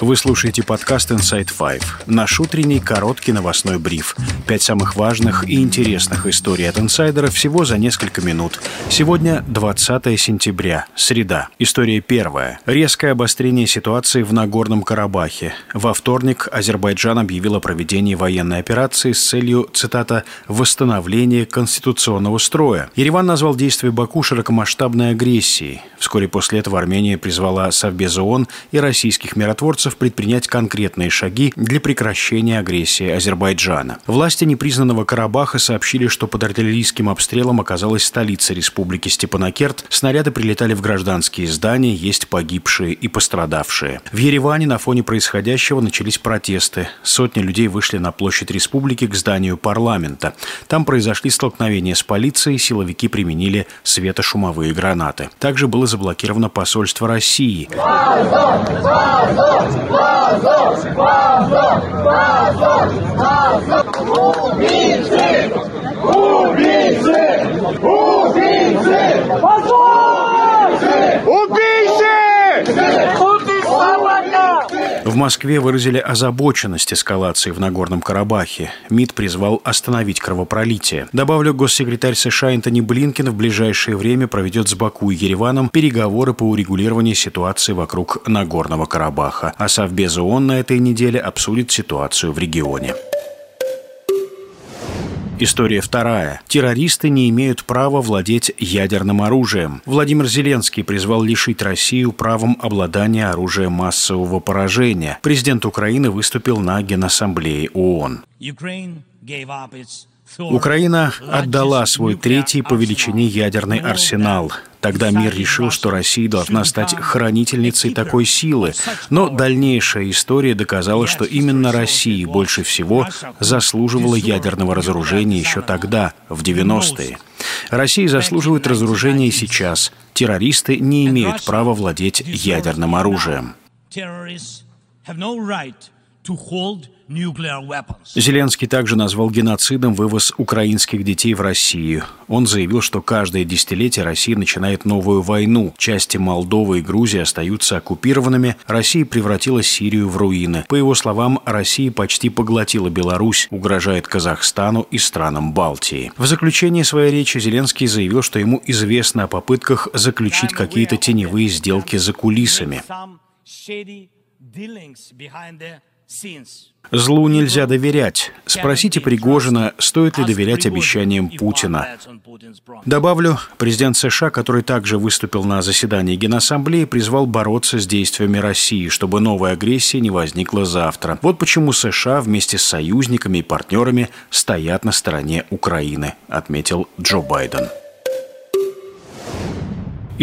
Вы слушаете подкаст Inside Five, наш утренний короткий новостной бриф. Пять самых важных и интересных историй от инсайдера всего за несколько минут. Сегодня 20 сентября, среда. История первая. Резкое обострение ситуации в Нагорном Карабахе. Во вторник Азербайджан объявил о проведении военной операции с целью, цитата, «восстановления конституционного строя». Ереван назвал действия Баку широкомасштабной агрессией. Вскоре после этого Армения призвала Совбез ООН и российских миротворцев шансов предпринять конкретные шаги для прекращения агрессии Азербайджана. Власти непризнанного Карабаха сообщили, что под артиллерийским обстрелом оказалась столица республики Степанакерт. Снаряды прилетали в гражданские здания, есть погибшие и пострадавшие. В Ереване на фоне происходящего начались протесты. Сотни людей вышли на площадь республики к зданию парламента. Там произошли столкновения с полицией, силовики применили светошумовые гранаты. Также было заблокировано посольство России. Вазов! Vazou! Vazou! Vazou! Vazou! В Москве выразили озабоченность эскалации в Нагорном Карабахе. МИД призвал остановить кровопролитие. Добавлю, госсекретарь США Энтони Блинкен в ближайшее время проведет с Баку и Ереваном переговоры по урегулированию ситуации вокруг Нагорного Карабаха. А Совбез ООН на этой неделе обсудит ситуацию в регионе. История вторая. Террористы не имеют права владеть ядерным оружием. Владимир Зеленский призвал лишить Россию правом обладания оружием массового поражения. Президент Украины выступил на Генассамблее ООН. Украина отдала свой третий по величине ядерный арсенал. Тогда мир решил, что Россия должна стать хранительницей такой силы. Но дальнейшая история доказала, что именно Россия больше всего заслуживала ядерного разоружения еще тогда, в 90-е. Россия заслуживает разоружения сейчас. Террористы не имеют права владеть ядерным оружием. Зеленский также назвал геноцидом вывоз украинских детей в Россию. Он заявил, что каждое десятилетие Россия начинает новую войну. Части Молдовы и Грузии остаются оккупированными. Россия превратила Сирию в руины. По его словам, Россия почти поглотила Беларусь, угрожает Казахстану и странам Балтии. В заключение своей речи Зеленский заявил, что ему известно о попытках заключить какие-то теневые сделки за кулисами. Злу нельзя доверять. Спросите Пригожина, стоит ли доверять обещаниям Путина. Добавлю, президент США, который также выступил на заседании Генассамблеи, призвал бороться с действиями России, чтобы новая агрессия не возникла завтра. Вот почему США вместе с союзниками и партнерами стоят на стороне Украины, отметил Джо Байден.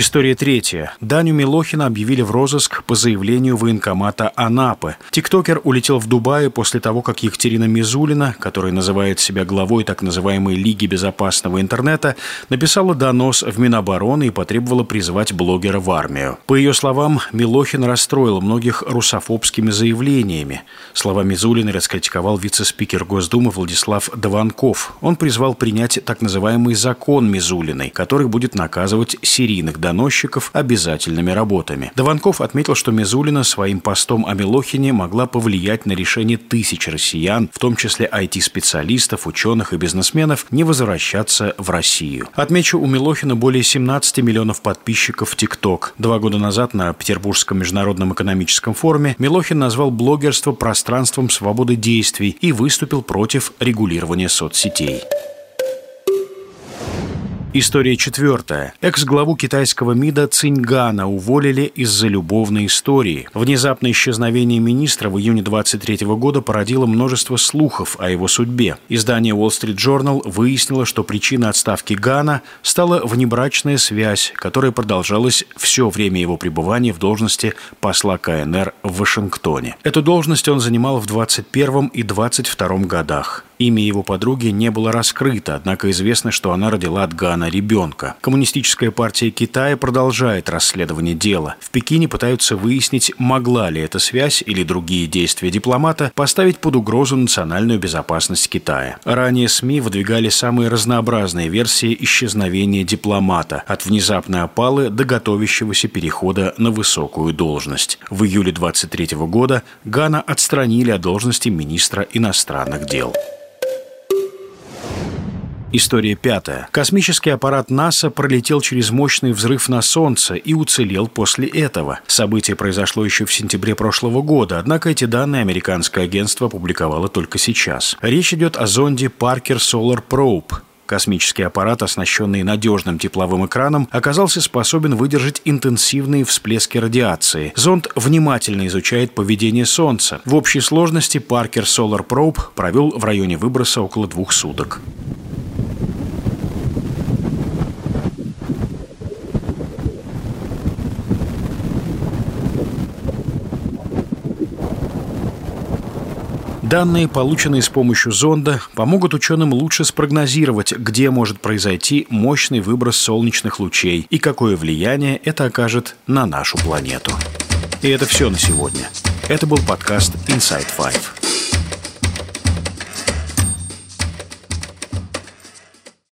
История третья. Даню Милохина объявили в розыск по заявлению военкомата Анапы. Тиктокер улетел в Дубай после того, как Екатерина Мизулина, которая называет себя главой так называемой Лиги безопасного интернета, написала донос в Минобороны и потребовала призвать блогера в армию. По ее словам, Милохин расстроил многих русофобскими заявлениями. Слова Мизулиной раскритиковал вице-спикер Госдумы Владислав Дованков. Он призвал принять так называемый закон Мизулиной, который будет наказывать серийных доносчиков обязательными работами. Дованков отметил, что Мизулина своим постом о Милохине могла повлиять на решение тысяч россиян, в том числе IT-специалистов, ученых и бизнесменов, не возвращаться в Россию. Отмечу, у Милохина более 17 миллионов подписчиков в ТикТок. Два года назад на Петербургском международном экономическом форуме Милохин назвал блогерство пространством свободы действий и выступил против регулирования соцсетей. История четвертая. Экс-главу китайского МИДа Циньгана уволили из-за любовной истории. Внезапное исчезновение министра в июне 23 года породило множество слухов о его судьбе. Издание Wall Street Journal выяснило, что причиной отставки Гана стала внебрачная связь, которая продолжалась все время его пребывания в должности посла КНР в Вашингтоне. Эту должность он занимал в 21 и 22 годах. Имя его подруги не было раскрыто, однако известно, что она родила от Гана ребенка. Коммунистическая партия Китая продолжает расследование дела. В Пекине пытаются выяснить, могла ли эта связь или другие действия дипломата поставить под угрозу национальную безопасность Китая. Ранее СМИ выдвигали самые разнообразные версии исчезновения дипломата, от внезапной опалы до готовящегося перехода на высокую должность. В июле 23 года Гана отстранили от должности министра иностранных дел. История пятая. Космический аппарат НАСА пролетел через мощный взрыв на Солнце и уцелел после этого. Событие произошло еще в сентябре прошлого года, однако эти данные американское агентство опубликовало только сейчас. Речь идет о зонде Parker Solar Probe, Космический аппарат, оснащенный надежным тепловым экраном, оказался способен выдержать интенсивные всплески радиации. Зонд внимательно изучает поведение Солнца. В общей сложности Parker Solar Probe провел в районе выброса около двух суток. Данные, полученные с помощью зонда, помогут ученым лучше спрогнозировать, где может произойти мощный выброс солнечных лучей и какое влияние это окажет на нашу планету. И это все на сегодня. Это был подкаст Inside Five.